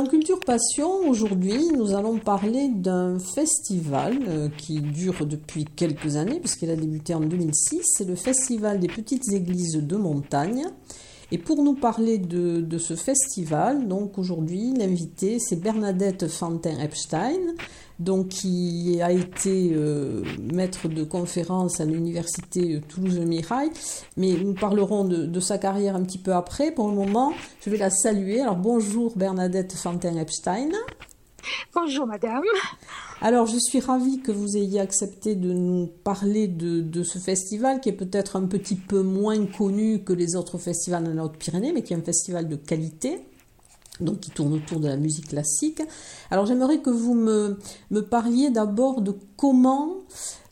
Dans Culture Passion, aujourd'hui, nous allons parler d'un festival euh, qui dure depuis quelques années, puisqu'il a débuté en 2006. C'est le Festival des Petites Églises de Montagne. Et pour nous parler de, ce festival, donc aujourd'hui, l'invité, c'est Bernadette Fantin-Epstein, donc qui a été euh, maître de conférence à l'université Toulouse-Mirail, mais nous parlerons de, de, sa carrière un petit peu après. Pour le moment, je vais la saluer. Alors bonjour Bernadette Fantin-Epstein. Bonjour madame. Alors je suis ravie que vous ayez accepté de nous parler de, de ce festival qui est peut-être un petit peu moins connu que les autres festivals de la Haute-Pyrénées, mais qui est un festival de qualité donc qui tourne autour de la musique classique. Alors j'aimerais que vous me, parliez d'abord de comment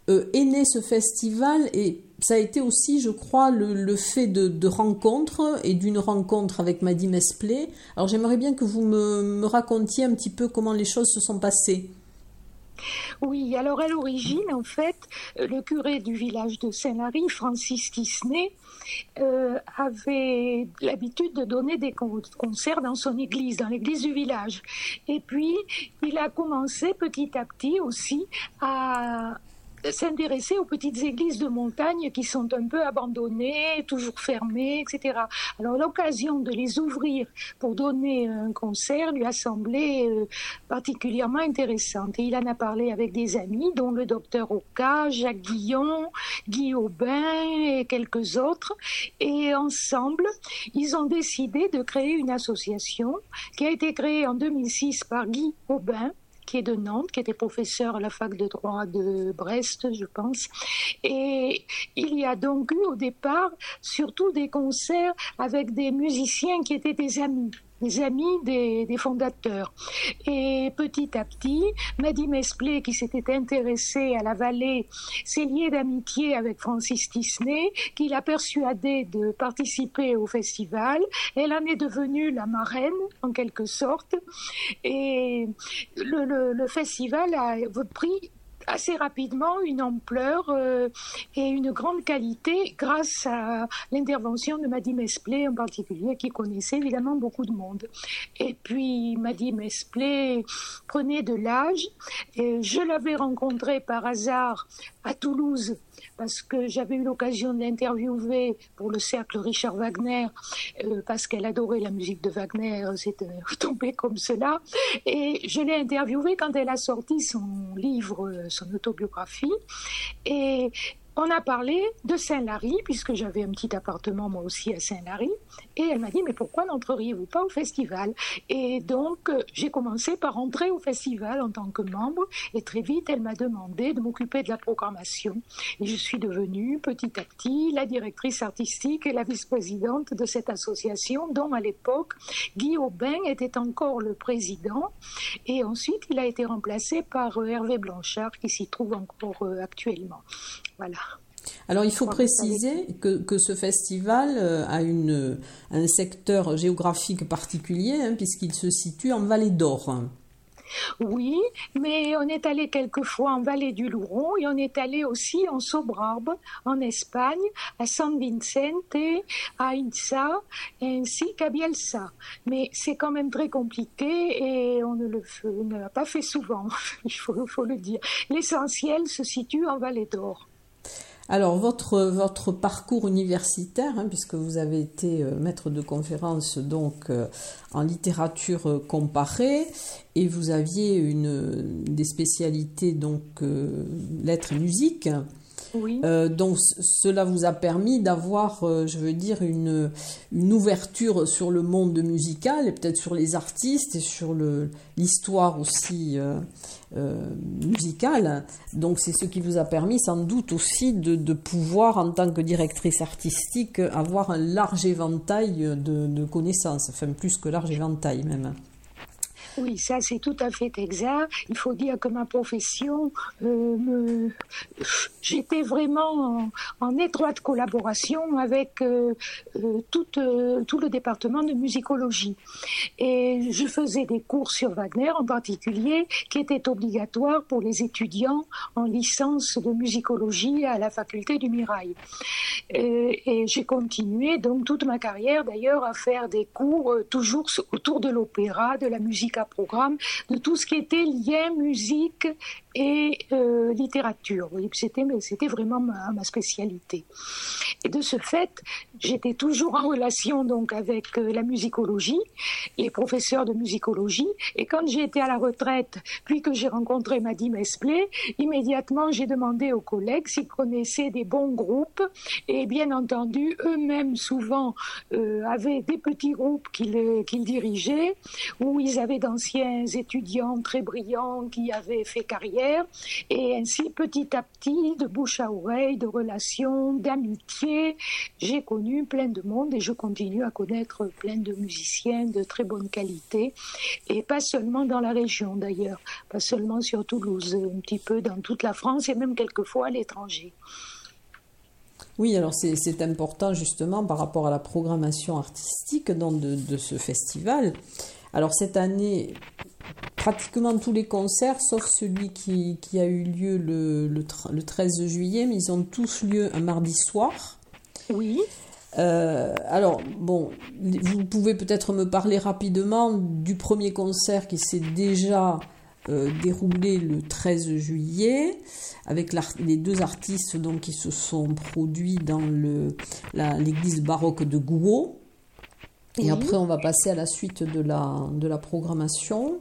euh, est né ce festival et ça a été aussi, je crois, le, fait de, rencontres et d'une rencontre avec Maddy Mesplé. Alors j'aimerais bien que vous me racontiez un petit peu comment les choses se sont passées. Oui, alors à l'origine, en fait, le curé du village de Saint-Lary, Francis Tisney, euh, avait l'habitude de donner des concerts dans son église, dans l'église du village. Et puis, il a commencé petit à petit aussi à s'intéresser aux petites églises de montagne qui sont un peu abandonnées, toujours fermées, etc. Alors l'occasion de les ouvrir pour donner un concert lui a semblé euh, particulièrement intéressante. Et il en a parlé avec des amis, dont le docteur Oka, Jacques Guillon, Guy Aubin et quelques autres. Et ensemble, ils ont décidé de créer une association qui a été créée en 2006 par Guy Aubin qui est de Nantes, qui était professeur à la fac de droit de Brest, je pense. Et il y a donc eu au départ surtout des concerts avec des musiciens qui étaient des amis des amis des, des, fondateurs. Et petit à petit, Maddy Mesplé, qui s'était intéressée à la vallée, s'est liée d'amitié avec Francis Tisney, qui l'a persuadé de participer au festival. Elle en est devenue la marraine, en quelque sorte. Et le, le, le festival a pris assez rapidement une ampleur euh, et une grande qualité grâce à l'intervention de Maddy Mesplé en particulier, qui connaissait évidemment beaucoup de monde. Et puis Maddy Mesplé prenait de l'âge. Et je l'avais rencontrée par hasard à Toulouse parce que j'avais eu l'occasion de l'interviewer pour le cercle Richard Wagner, euh, parce qu'elle adorait la musique de Wagner, c'est tombé comme cela. Et je l'ai interviewée quand elle a sorti son livre, son autobiographie. Et on a parlé de Saint-Lary, puisque j'avais un petit appartement moi aussi à Saint-Lary, et elle m'a dit mais pourquoi n'entreriez-vous pas au festival? Et donc euh, j'ai commencé par entrer au festival en tant que membre, et très vite elle m'a demandé de m'occuper de la programmation, et je suis devenue petit à petit la directrice artistique et la vice-présidente de cette association, dont à l'époque Guy Aubin était encore le président, et ensuite il a été remplacé par euh, Hervé Blanchard qui s'y trouve encore euh, actuellement. Voilà. Alors il faut préciser que, que, ce festival euh, a une, un secteur géographique particulier hein, puisqu'il se situe en Vallée d'Or. Oui, mais on est allé quelquefois en Vallée du Louron et on est allé aussi en Sobrarbe, en Espagne, à San Vicente, à Insa, ainsi qu'à Bielsa. Mais c'est quand même très compliqué et on ne le l'a pas fait souvent, il faut, faut le dire. L'essentiel se situe en Vallée d'Or. Alors, votre, votre parcours universitaire, hein, puisque vous avez été euh, maître de conférence donc euh, en littérature euh, comparée, et vous aviez une, des spécialités donc lettres et musique. Euh, donc cela vous a permis d'avoir, euh, je veux dire, une, une ouverture sur le monde musical et peut-être sur les artistes et sur l'histoire aussi euh, musicale. Donc c'est ce qui vous a permis sans doute aussi de, de, pouvoir, en tant que directrice artistique, avoir un large éventail de, de connaissances, enfin plus que large éventail même. Oui, ça c'est tout à fait exact. Il faut dire que ma profession, euh, j'étais vraiment en, étroite collaboration avec euh, euh, tout, le département de musicologie. Et je faisais des cours sur Wagner en particulier, qui étaient obligatoires pour les étudiants en licence de musicologie à la faculté du Mirail. Et, et j'ai continué donc toute ma carrière d'ailleurs à faire des cours toujours autour de l'opéra, de la musique à programme, de tout ce qui était lien musique et euh, littérature. C'était, vraiment ma, spécialité. Et de ce fait, j'étais toujours en relation donc avec euh, la musicologie, les professeurs de musicologie. Et quand j'ai été à la retraite, puis que j'ai rencontré Maddy Mesplé, immédiatement j'ai demandé aux collègues s'ils connaissaient des bons groupes. Et bien entendu, eux-mêmes souvent euh, avaient des petits groupes qu'ils dirigeaient, où ils avaient d'anciens étudiants très brillants qui avaient fait carrière et ainsi, petit à petit, de bouche à oreille, de relations, d'amitié, j'ai connu plein de monde et je continue à connaître plein de musiciens de très bonne qualité. Et pas seulement dans la région d'ailleurs, pas seulement sur Toulouse, un petit peu dans toute la France et même quelquefois à l'étranger. Oui, alors c'est important justement par rapport à la programmation artistique de, de ce festival. Alors cette année, pratiquement tous les concerts, sauf celui qui, a eu lieu le, le, 13 juillet, mais ils ont tous lieu un mardi soir. Oui. Euh, alors, bon, vous pouvez peut-être me parler rapidement du premier concert qui s'est déjà euh, déroulé le 13 juillet, avec les deux artistes donc, qui se sont produits dans l'église baroque de Gouault. Et après, on va passer à la suite de la, de la programmation.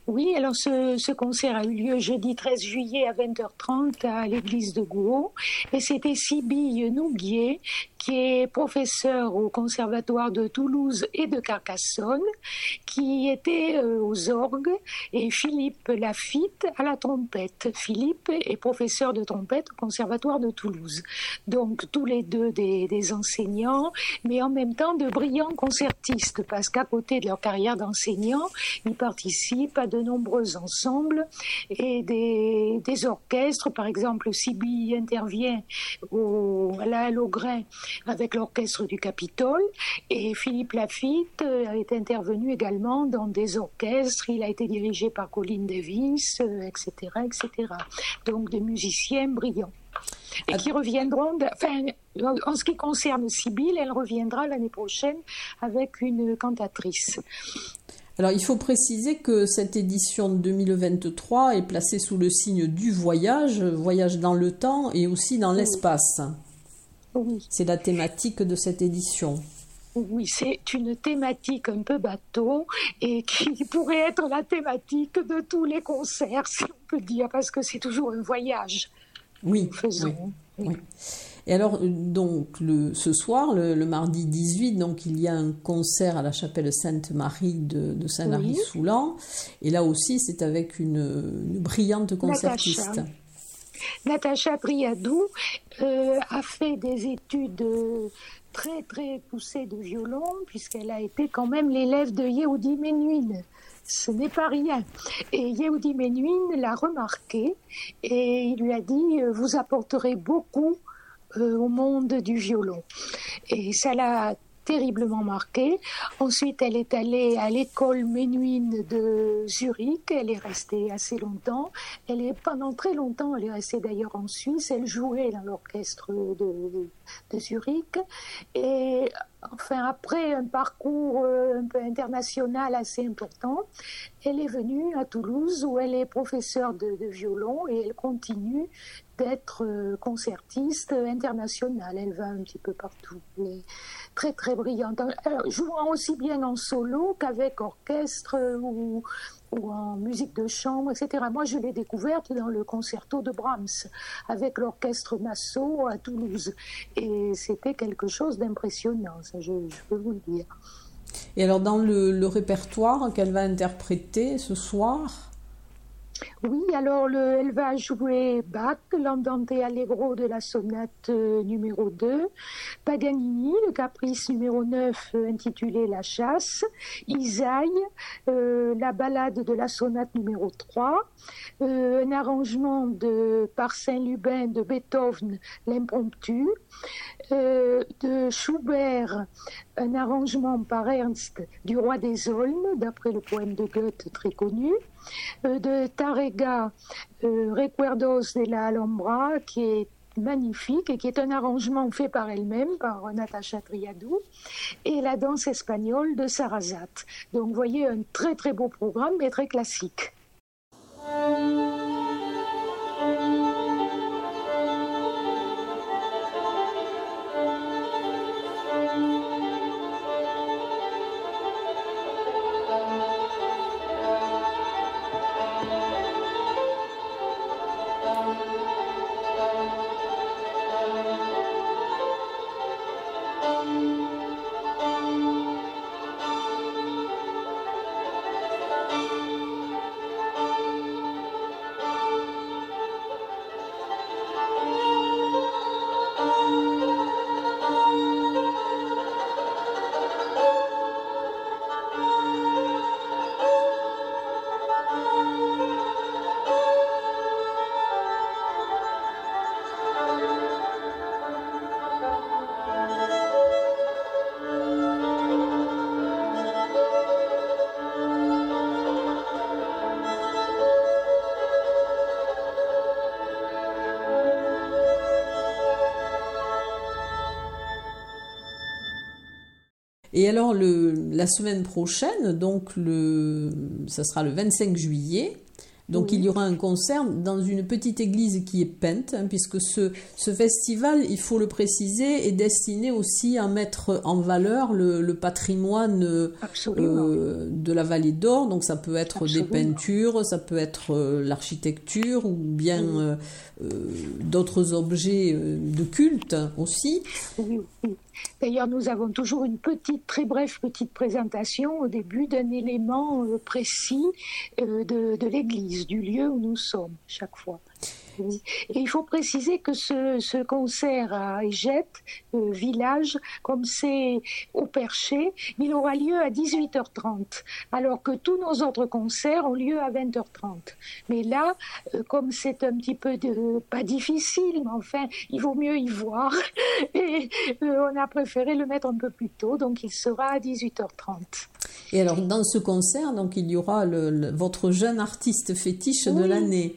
Oui, alors ce, concert a eu lieu jeudi 13 juillet à 20h30 à l'église de Gouault et c'était Sybille Nouguier qui est professeur au conservatoire de Toulouse et de Carcassonne qui était euh, aux orgues et Philippe Lafitte à la trompette. Philippe est professeur de trompette au conservatoire de Toulouse. Donc tous les deux des enseignants mais en même temps de brillants concertistes parce qu'à côté de leur carrière d'enseignant, ils participent à de nombreux ensembles et des, orchestres. Par exemple, Sibylle intervient au, à la Logrin avec l'orchestre du Capitole et Philippe Lafitte est intervenu également dans des orchestres. Il a été dirigé par Colin Davis, etc., etc. Donc des musiciens brillants qui reviendront. En ce qui concerne Sibylle, elle reviendra l'année prochaine avec une cantatrice. Alors il faut préciser que cette édition 2023 est placée sous le signe du voyage, voyage dans le temps et aussi dans l'espace. Oui. C'est la thématique de cette édition. Oui, c'est une thématique un peu bateau et qui pourrait être la thématique de tous les concerts, si on peut dire, parce que c'est toujours un voyage. Oui. Faisons. oui. Et alors, euh, donc, le, ce soir, le, mardi 18, donc, il y a un concert à la chapelle Sainte-Marie de, Saint-Lary-Soulan. Et là aussi, c'est avec une, brillante concertiste. Natacha, Briadou euh, a fait des études très, très poussées de violon, puisqu'elle a été quand même l'élève de Yehudi Menuhin ce n'est pas rien. Et Yehudi Menuhin l'a remarqué et il lui a dit Vous apporterez beaucoup euh, au monde du violon. Et ça l'a terriblement marquée. Ensuite, elle est allée à l'école ménuine de Zurich. Elle est restée assez longtemps. Elle est pendant très longtemps. Elle est restée d'ailleurs en Suisse. Elle jouait dans l'orchestre de, de, Zurich. Et enfin, après un parcours euh, un peu international assez important, elle est venue à Toulouse où elle est professeure de, violon et elle continue d'être euh, concertiste internationale. Elle va un petit peu partout. Mais très très brillante. jouant aussi bien en solo qu'avec orchestre ou, ou, en musique de chambre, etc. Moi, je l'ai découverte dans le concerto de Brahms avec l'orchestre Massot à Toulouse. Et c'était quelque chose d'impressionnant, ça je, peux vous le dire. Et alors, dans le répertoire qu'elle va interpréter ce soir Oui, alors le, elle va jouer Bach, l'Andante Allegro de la sonate euh, numéro 2, Paganini, le caprice numéro 9 euh, intitulé La chasse, Isaïe, euh, la ballade de la sonate numéro 3, un arrangement de, par Saint-Lubin de Beethoven, l'impromptu, de Schubert, un arrangement par Ernst du Roi des Olmes, d'après le poème de Goethe très connu, euh, de Tarrega euh, Recuerdos de la Alhambra, qui est magnifique et qui est un arrangement fait par elle-même, par Natacha Triadou, et la danse espagnole de Sarrazat. Donc vous voyez un très très beau programme, mais très classique. Et alors, la semaine prochaine, donc ça sera le 25 juillet, donc il y aura un concert dans une petite église qui est peinte, hein, puisque ce, ce, festival, il faut le préciser, est destiné aussi à mettre en valeur le, le patrimoine euh, de la vallée d'Or. Donc ça peut être des peintures, ça peut être euh, l'architecture ou bien euh, euh, d'autres objets euh, de culte aussi. Oui. D'ailleurs, nous avons toujours une petite, très brève petite présentation au début d'un élément euh, précis de, de l'église, du lieu où nous sommes chaque fois. Et il faut préciser que ce, ce concert à Égette, euh, village, comme c'est au Perché, il aura lieu à 18h30, alors que tous nos autres concerts ont lieu à 20h30. Mais là, euh, comme c'est un petit peu de, pas difficile, mais enfin, il vaut mieux y voir. Et euh, on a préféré le mettre un peu plus tôt, donc il sera à 18h30. Et alors, dans ce concert, donc, il y aura le, le, votre jeune artiste fétiche oui. de l'année.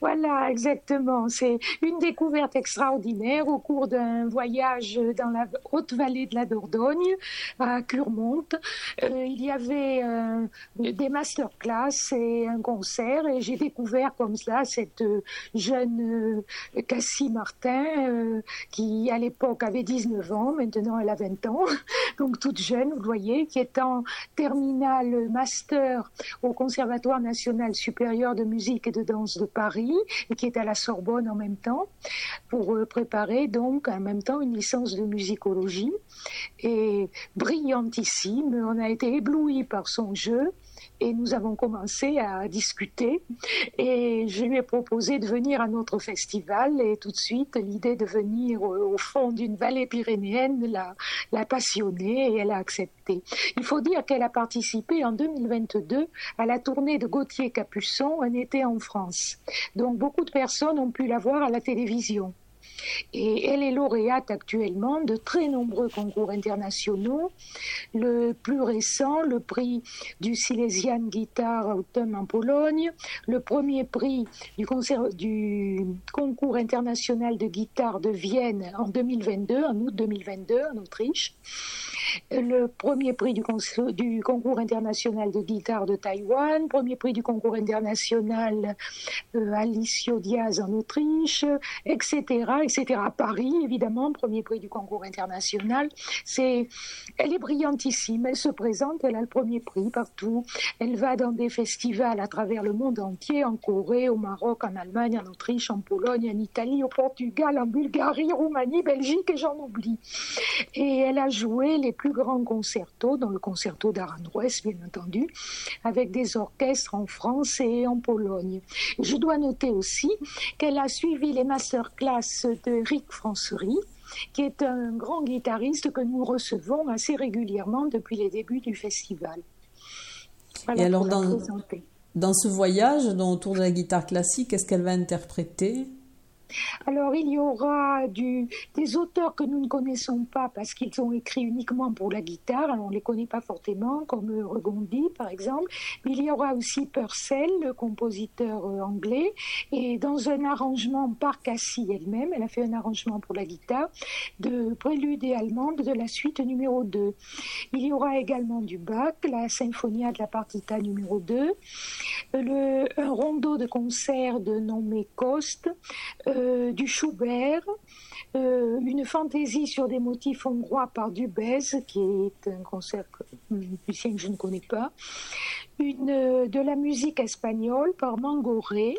Voilà, exactement. C'est une découverte extraordinaire au cours d'un voyage dans la haute vallée de la Dordogne, à Curmont. Euh, il y avait euh, des masterclass et un concert et j'ai découvert comme cela cette jeune euh, Cassie Martin qui à l'époque avait 19 ans, maintenant elle a 20 ans, donc toute jeune, vous voyez, qui est en terminale master au Conservatoire national supérieur de musique et de danse de Paris Et qui est à la Sorbonne en même temps pour euh, préparer donc en même temps une licence de musicologie et brillantissime. On a été ébloui par son jeu et nous avons commencé à discuter et je lui ai proposé de venir à notre festival et tout de suite l'idée de venir au, fond d'une vallée pyrénéenne l'a, l'a passionnée et elle a accepté. Il faut dire qu'elle a participé en 2022 à la tournée de Gauthier Capuçon un été en France. Donc beaucoup de personnes ont pu la voir à la télévision. Elle est lauréate actuellement de très nombreux concours internationaux. Le plus récent, le prix du Silesian Guitar Autumn en Pologne, le premier prix du, du concours international de guitare de Vienne en 2022, en août 2022 en Autriche le premier prix du, concours international de guitare de Taïwan, premier prix du concours international euh, Alicio Diaz en Autriche, etc., etc. À Paris, évidemment, premier prix du concours international. C'est, elle est brillantissime. Elle se présente, elle a le premier prix partout. Elle va dans des festivals à travers le monde entier, en Corée, au Maroc, en Allemagne, en Autriche, en Pologne, en Italie, au Portugal, en Bulgarie, Roumanie, Belgique, et j'en oublie. Et elle a joué les plus grands concertos, dont le concerto d'Aranjuez, bien entendu, avec des orchestres en France et en Pologne. Je dois noter aussi qu'elle a suivi les masterclass de Rick Francery, qui est un grand guitariste que nous recevons assez régulièrement depuis les débuts du festival. et alors, dans, dans ce voyage autour de la guitare classique, qu'est-ce qu'elle va interpréter? Alors il y aura des auteurs que nous ne connaissons pas parce qu'ils ont écrit uniquement pour la guitare, on ne les connaît pas fortement, comme Regondi par exemple, mais il y aura aussi Purcell, le compositeur euh, anglais, et dans un arrangement par Cassie elle-même, elle a fait un arrangement pour la guitare, de Prélude et Allemande de la suite numéro 2. Il y aura également du Bach, la Symphonia de la Partita numéro 2, le, un rondeau de concert de Nommé Coste, euh, euh, du Schubert, euh, une fantaisie sur des motifs hongrois par Dubez, qui est un concert musicien que je ne connais pas, une, euh, de la musique espagnole par Mangoré,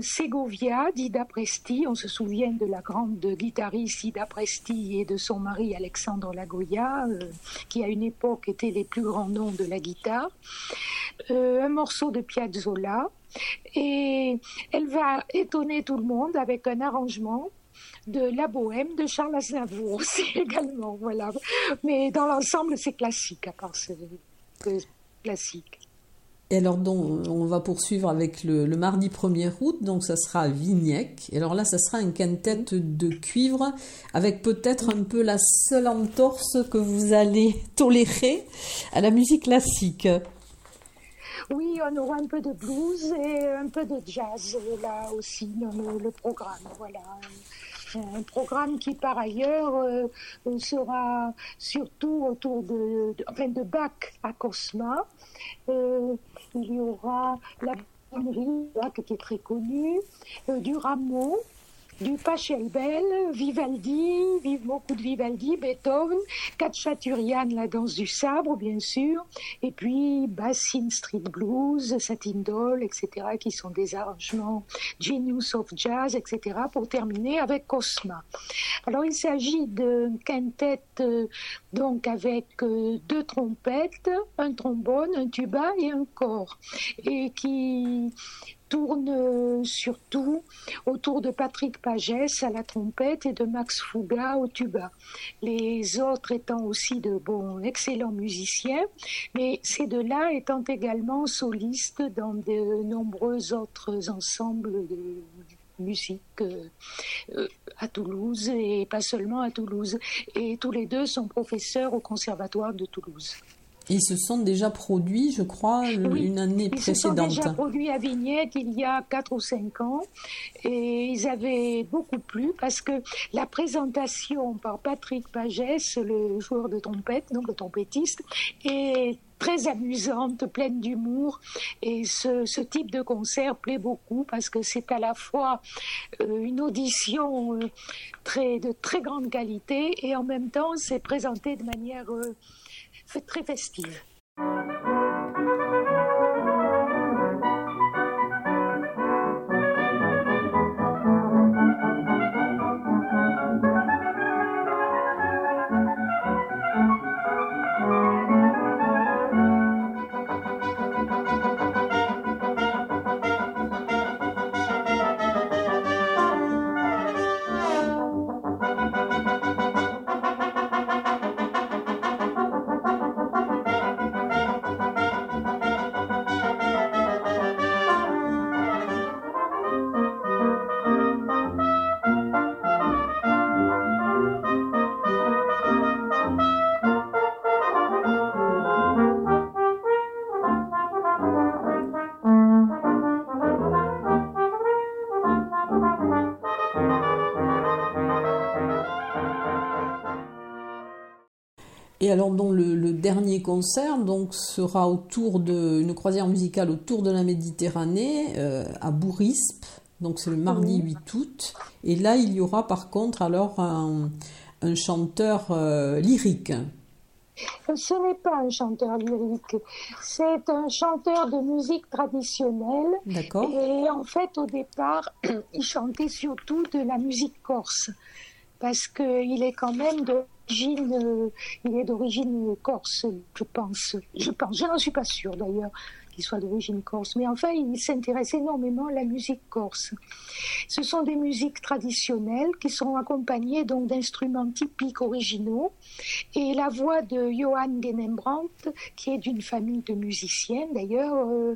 Segovia d'Ida Presti, on se souvient de la grande guitariste Ida Presti et de son mari Alexandre Lagoya, qui à une époque étaient les plus grands noms de la guitare, un morceau de Piazzolla, et elle va étonner tout le monde avec un arrangement de La Bohème de Charles Aznavour aussi également, voilà. Mais dans l'ensemble, c'est classique, à part c'est classique. Et alors, donc, on va poursuivre avec le, mardi 1er août, donc ça sera à. Et alors là, ça sera un quintet de cuivre avec peut-être un peu la seule entorse que vous allez tolérer à la musique classique. Oui, on aura un peu de blues et un peu de jazz là aussi dans le, programme. Voilà. Un programme qui par ailleurs euh, sera surtout autour de, enfin de Bach à Cosma. Euh, il y aura la Bach qui est très connue, euh, du Rameau, du Pachelbel, Vivaldi, vive beaucoup de Vivaldi, Beethoven, Katchaturian, la danse du sabre, bien sûr, et puis Bassin Street Blues, Satin Doll, etc., qui sont des arrangements Genius of Jazz, etc., pour terminer avec Cosma. Alors, il s'agit d'un quintet, euh, donc, avec euh, deux trompettes, un trombone, un tuba et un corps, et qui tourne euh, surtout autour de Patrick Pagès à la trompette et de Max Fouga au tuba. Les autres étant aussi de bons, excellents musiciens, mais ces deux-là étant également solistes dans de nombreux autres ensembles de musique euh, euh, à Toulouse et pas seulement à Toulouse. Et tous les deux sont professeurs au Conservatoire de Toulouse. Ils se sont déjà produits, je crois, une année précédente. Ils se sont déjà produits à Vignette il y a 4 ou 5 ans et ils avaient beaucoup plu parce que la présentation par Patrick Pagès, le joueur de trompette, donc le trompettiste, est très amusante, pleine d'humour. Et ce, type de concert plaît beaucoup parce que c'est à la fois euh, une audition euh, très, de très grande qualité et en même temps c'est présenté de manière euh, très festive. Et alors, donc, le, dernier concert donc, sera autour de une croisière musicale autour de la Méditerranée euh, à Bourispe. Donc, c'est le mardi 8 août. Et là, il y aura par contre alors un, chanteur euh, lyrique. Ce n'est pas un chanteur lyrique, c'est un chanteur de musique traditionnelle. D'accord. Et en fait, au départ, il chantait surtout de la musique corse, parce qu'il est quand même de d'origine, il est d'origine corse, je pense. Je pense, je n'en suis pas sûre d'ailleurs qu'il soit d'origine corse, mais enfin, il s'intéresse énormément à la musique corse. Ce sont des musiques traditionnelles qui sont accompagnées donc d'instruments typiques originaux et la voix de Johann Genembrandt, qui est d'une famille de musiciens d'ailleurs, euh,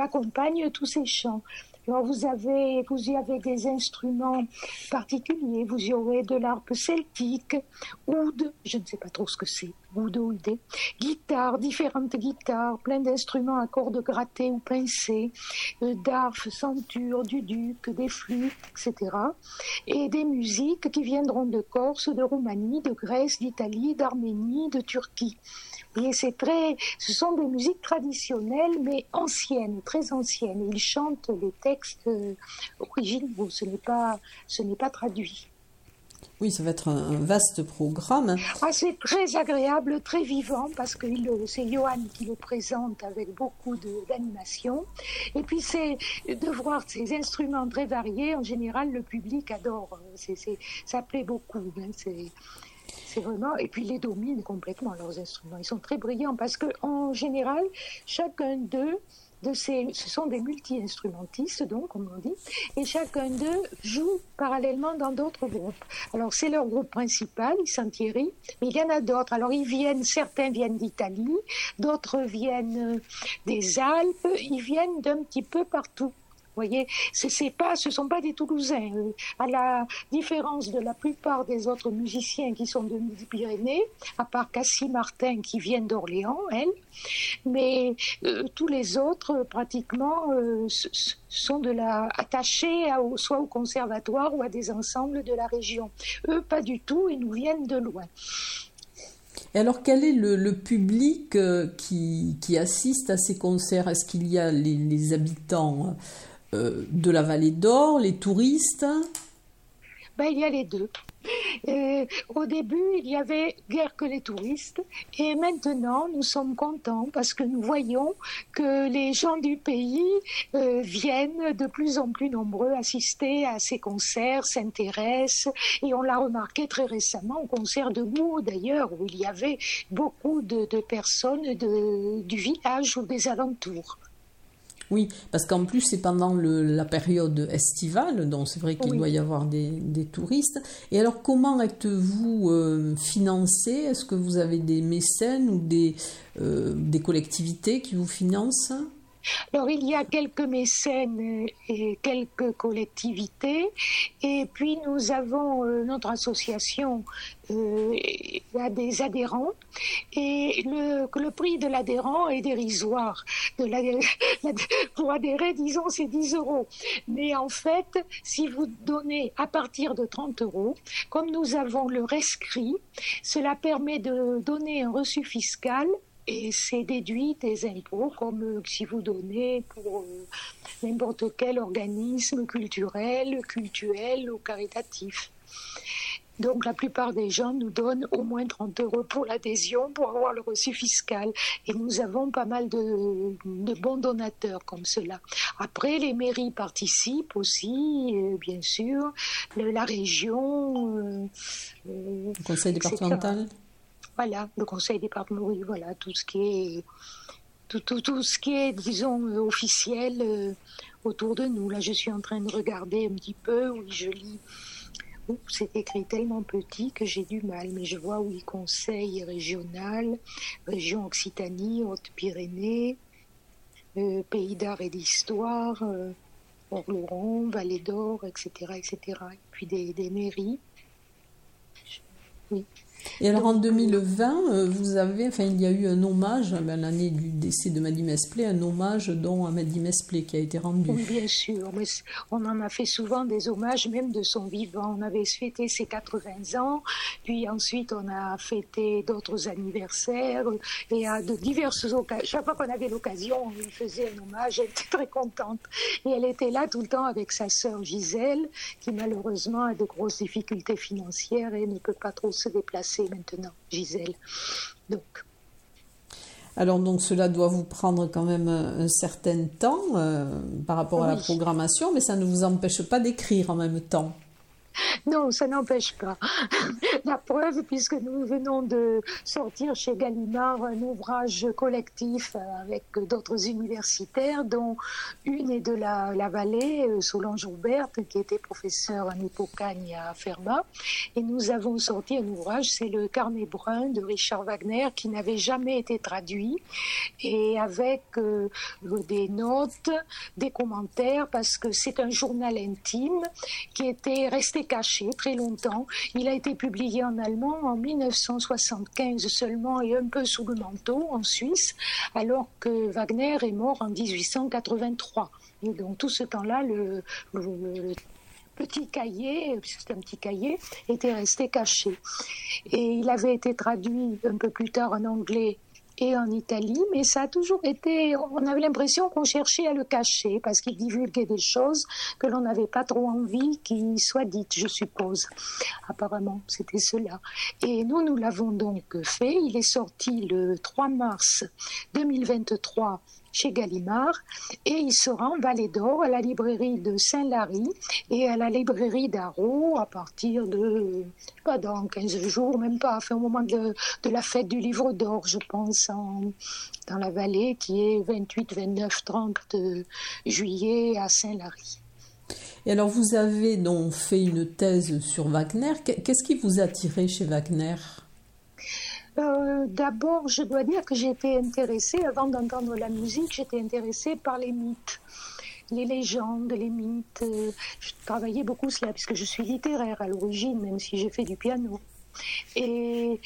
accompagne tous ces chants. Vous avez, vous y avez des instruments particuliers. Vous y aurez de l'harpe celtique, oud, je ne sais pas trop ce que c'est, oud ou guitare, différentes guitares, plein d'instruments à cordes grattées ou pincées, euh, d'arf, centure, du duc, des flûtes, etc. Et des musiques qui viendront de Corse, de Roumanie, de Grèce, d'Italie, d'Arménie, de Turquie. Et c'est très, ce sont des musiques traditionnelles, mais anciennes, très anciennes. Ils chantent les textes euh, originaux. Ce n'est pas, ce n'est pas traduit. Oui, ça va être un, vaste programme. Ah, c'est très agréable, très vivant, parce que c'est Johan qui le présente avec beaucoup d'animation. Et puis, c'est de voir ces instruments très variés. En général, le public adore. C'est, ça plaît beaucoup. Hein. C'est, vraiment et puis ils les dominent complètement leurs instruments. Ils sont très brillants parce que en général, chacun d'eux ce sont des multi-instrumentistes, donc, comme on dit, et chacun d'eux joue parallèlement dans d'autres groupes. Alors, c'est leur groupe principal, Thierry, mais il y en a d'autres. Alors, ils viennent, certains viennent d'Italie, d'autres viennent des Alpes, ils viennent d'un petit peu partout voyez, c'est ce sont pas des Toulousains. Euh, à la différence de la plupart des autres musiciens qui sont de Midi-Pyrénées, à part Cassie Martin qui vient d'Orléans, elle, mais euh, tous les autres pratiquement euh, sont attachés soit au conservatoire ou à des ensembles de la région. Eux, pas du tout, ils nous viennent de loin. Alors, quel est le, public qui, assiste à ces concerts? Est-ce qu'il y a les habitants euh, de la vallée d'Or, les touristes ben, Il y a les deux. Euh, au début, il y avait guère que les touristes, et maintenant, nous sommes contents parce que nous voyons que les gens du pays euh, viennent de plus en plus nombreux assister à ces concerts, s'intéressent, et on l'a remarqué très récemment au concert de Mou, d'ailleurs, où il y avait beaucoup de, personnes du village ou des alentours. Oui, parce qu'en plus, c'est pendant la période estivale, donc c'est vrai qu'il doit y avoir des, touristes. Et alors, comment êtes-vous euh, financé? Est-ce que vous avez des mécènes ou des, euh, des collectivités qui vous financent? Alors il y a quelques mécènes et quelques collectivités, et puis nous avons euh, notre association euh, des adhérents, et le, prix de l'adhérent est dérisoire. Pour adhérer, disons, c'est 10 euros. Mais en fait, si vous donnez à partir de 30 euros, comme nous avons le rescrit, cela permet de donner un reçu fiscal et c'est déduit des impôts comme euh, si vous donnez pour euh, n'importe quel organisme culturel, cultuel ou caritatif. Donc la plupart des gens nous donnent au moins 30 euros pour l'adhésion pour avoir le reçu fiscal. Et nous avons pas mal de, bons donateurs comme cela. Après, les mairies participent aussi, euh, bien sûr, la région. le conseil départemental voilà, le conseil départemental, voilà, tout ce qui est, tout, ce qui est, disons, euh, officiel euh, autour de nous. Là, je suis en train de regarder un petit peu, oui, je lis. C'est écrit tellement petit que j'ai du mal, mais je vois oui, conseil régional, région Occitanie, Haute-Pyrénées, euh, pays d'art et d'histoire, euh, Orleron, Vallée d'Or, etc., etc. Et puis des, des mairies. Oui. Et alors en 2020, euh, vous avez, enfin il y a eu un hommage, ben, l'année du décès de Maddy Mesplé, un hommage dont à Maddy Mesplé qui a été rendu. Oui, bien sûr, mais on en a fait souvent des hommages, même de son vivant. On avait fêté ses 80 ans, puis ensuite on a fêté d'autres anniversaires, et à de diverses occasions. Chaque fois qu'on avait l'occasion, on lui faisait un hommage, elle était très contente. Et elle était là tout le temps avec sa sœur Gisèle, qui malheureusement a de grosses difficultés financières et ne peut pas trop se déplacer maintenant, Gisèle. Donc. Alors donc cela doit vous prendre quand même un certain temps euh, par rapport à la programmation, mais ça ne vous empêche pas d'écrire en même temps. Non, ça n'empêche pas. La preuve, puisque nous venons de sortir chez Gallimard un ouvrage collectif avec d'autres universitaires, dont une est de la, la Vallée, euh, Solange Aubert, qui était professeur en Hippocagne à Fermat. Et nous avons sorti un ouvrage, c'est le Carnet brun de Richard Wagner, qui n'avait jamais été traduit, et avec euh, des notes, des commentaires, parce que c'est un journal intime qui était resté caché très longtemps. Il a été publié en allemand en 1975 seulement et un peu sous le manteau en Suisse, alors que Wagner est mort en 1883. Et donc tout ce temps-là, le, petit cahier, c'est un petit cahier, était resté caché. Et il avait été traduit un peu plus tard en anglais et en Italie, mais ça a toujours été, on avait l'impression qu'on cherchait à le cacher parce qu'il divulguait des choses que l'on n'avait pas trop envie qu'il soient dites, je suppose. Apparemment, c'était cela. Et nous, nous l'avons donc fait. Il est sorti le 3 mars 2023 chez Gallimard et il sera en Vallée d'Or à la librairie de Saint-Lary et à la librairie d'Arrault à partir de, pas dans 15 jours, même pas, enfin, au moment de, de la fête du livre d'or, je pense, en, dans la vallée qui est 28, 29, 30 juillet à Saint-Lary. Et alors vous avez donc fait une thèse sur Wagner. Qu'est-ce qui vous a attiré chez Wagner? Euh, d'abord, je dois dire que j'étais intéressée, avant d'entendre la musique, j'étais intéressée par les mythes les légendes, les mythes. Euh, je travaillais beaucoup cela, puisque je suis littéraire à l'origine, même si j'ai fait du piano. Et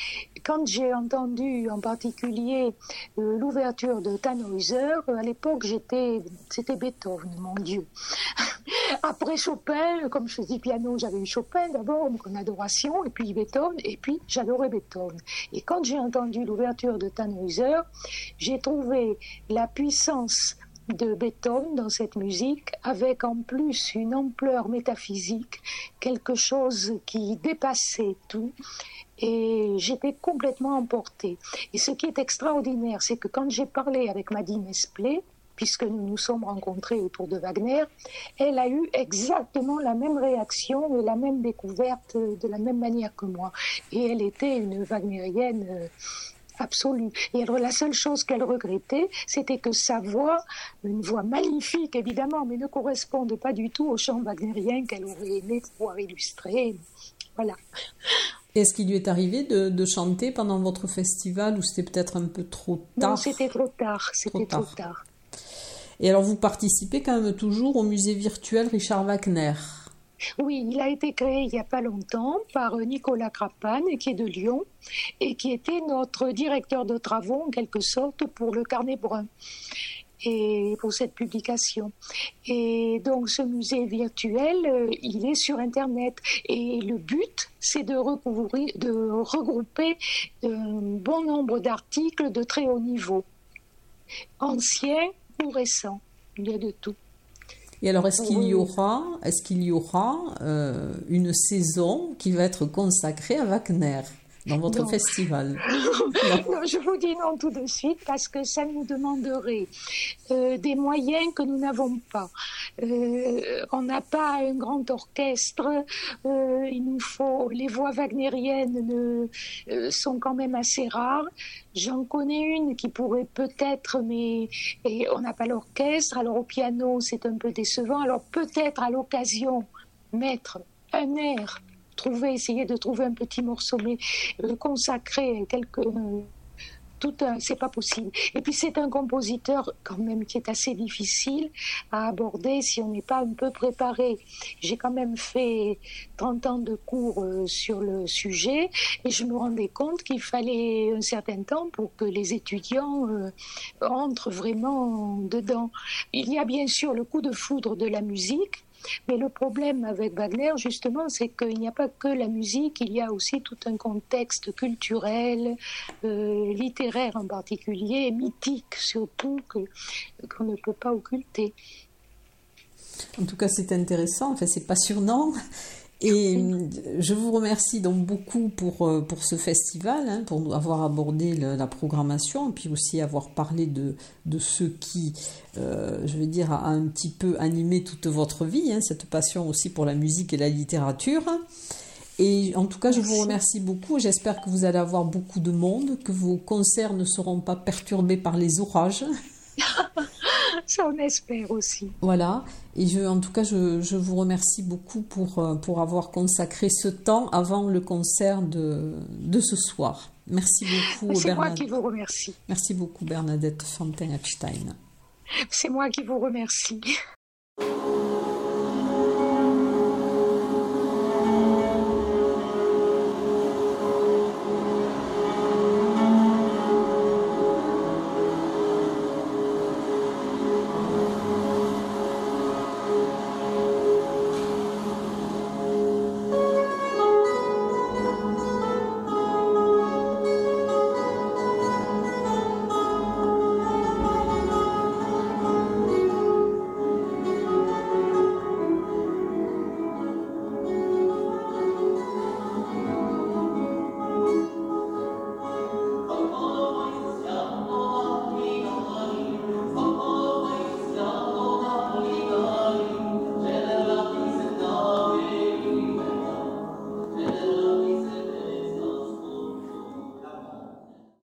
quand j'ai entendu en particulier euh, l'ouverture de Tannhäuser, à l'époque j'étais, c'était Beethoven, mon Dieu. Après Chopin, comme je faisais piano, j'avais eu Chopin d'abord, en adoration, et puis Beethoven, et puis j'adorais Beethoven. Et quand j'ai entendu l'ouverture de Tannhäuser, j'ai trouvé la puissance de Beethoven dans cette musique, avec en plus une ampleur métaphysique, quelque chose qui dépassait tout. Et j'étais complètement emportée. Et ce qui est extraordinaire, c'est que quand j'ai parlé avec Madine Esplé, puisque nous nous sommes rencontrés autour de Wagner, elle a eu exactement la même réaction et la même découverte de la même manière que moi. Et elle était une wagnérienne euh, absolue. Et alors la seule chose qu'elle regrettait, c'était que sa voix, une voix magnifique évidemment, mais ne corresponde pas du tout au chant wagnérien qu'elle aurait aimé pouvoir illustrer. Voilà. Est-ce qu'il lui est arrivé de, chanter pendant votre festival ou c'était peut-être un peu trop tard? Non, c'était trop tard. C'était trop tard. Et alors, vous participez quand même toujours au musée virtuel Richard Wagner? Oui, il a été créé il n'y a pas longtemps par Nicolas Crapane, qui est de Lyon, et qui était notre directeur de travaux, en quelque sorte, pour le carnet brun et pour cette publication. Et donc ce musée virtuel, euh, il est sur Internet. Et le but, c'est de, de regrouper un bon nombre d'articles de très haut niveau, anciens ou récent. Il y a de tout. Et alors, est-ce qu'il y aura, est-ce qu'il y aura euh, une saison qui va être consacrée à Wagner? Dans votre festival non. je vous dis non tout de suite parce que ça nous demanderait euh, des moyens que nous n'avons pas. Euh, on n'a pas un grand orchestre, euh, il nous faut les voix wagnériennes sont quand même assez rares. J'en connais une qui pourrait peut-être, mais et on n'a pas l'orchestre. Alors au piano, c'est un peu décevant. Alors peut-être à l'occasion mettre un air trouver, essayer de trouver un petit morceau, mais le consacrer quelque tout c'est pas possible. Et puis c'est un compositeur quand même qui est assez difficile à aborder si on n'est pas un peu préparé. J'ai quand même fait 30 ans de cours euh, sur le sujet et je me rendais compte qu'il fallait un certain temps pour que les étudiants euh, entrent vraiment dedans. Il y a bien sûr le coup de foudre de la musique mais le problème avec Wagner, justement, c'est qu'il n'y a pas que la musique, il y a aussi tout un contexte culturel, euh, littéraire en particulier, mythique surtout, qu'on ne peut pas occulter. En tout cas, c'est intéressant, enfin, c'est passionnant. Et euh, je vous remercie donc beaucoup pour, euh, pour ce festival, hein, pour avoir abordé la programmation, puis aussi avoir parlé de, de ce qui, euh, je veux dire, a un petit peu animé toute votre vie, hein, cette passion aussi pour la musique et la littérature. Et en tout cas, je vous remercie beaucoup. J'espère que vous allez avoir beaucoup de monde, que vos concerts ne seront pas perturbés par les orages. Ça, on espère aussi. Voilà. Et je, en tout cas, je, je vous remercie beaucoup pour, euh, pour avoir consacré ce temps avant le concert de, de ce soir. Merci beaucoup, C'est moi qui vous remercie. Merci beaucoup, Bernadette Fontaine-Epstein. C'est moi qui vous remercie.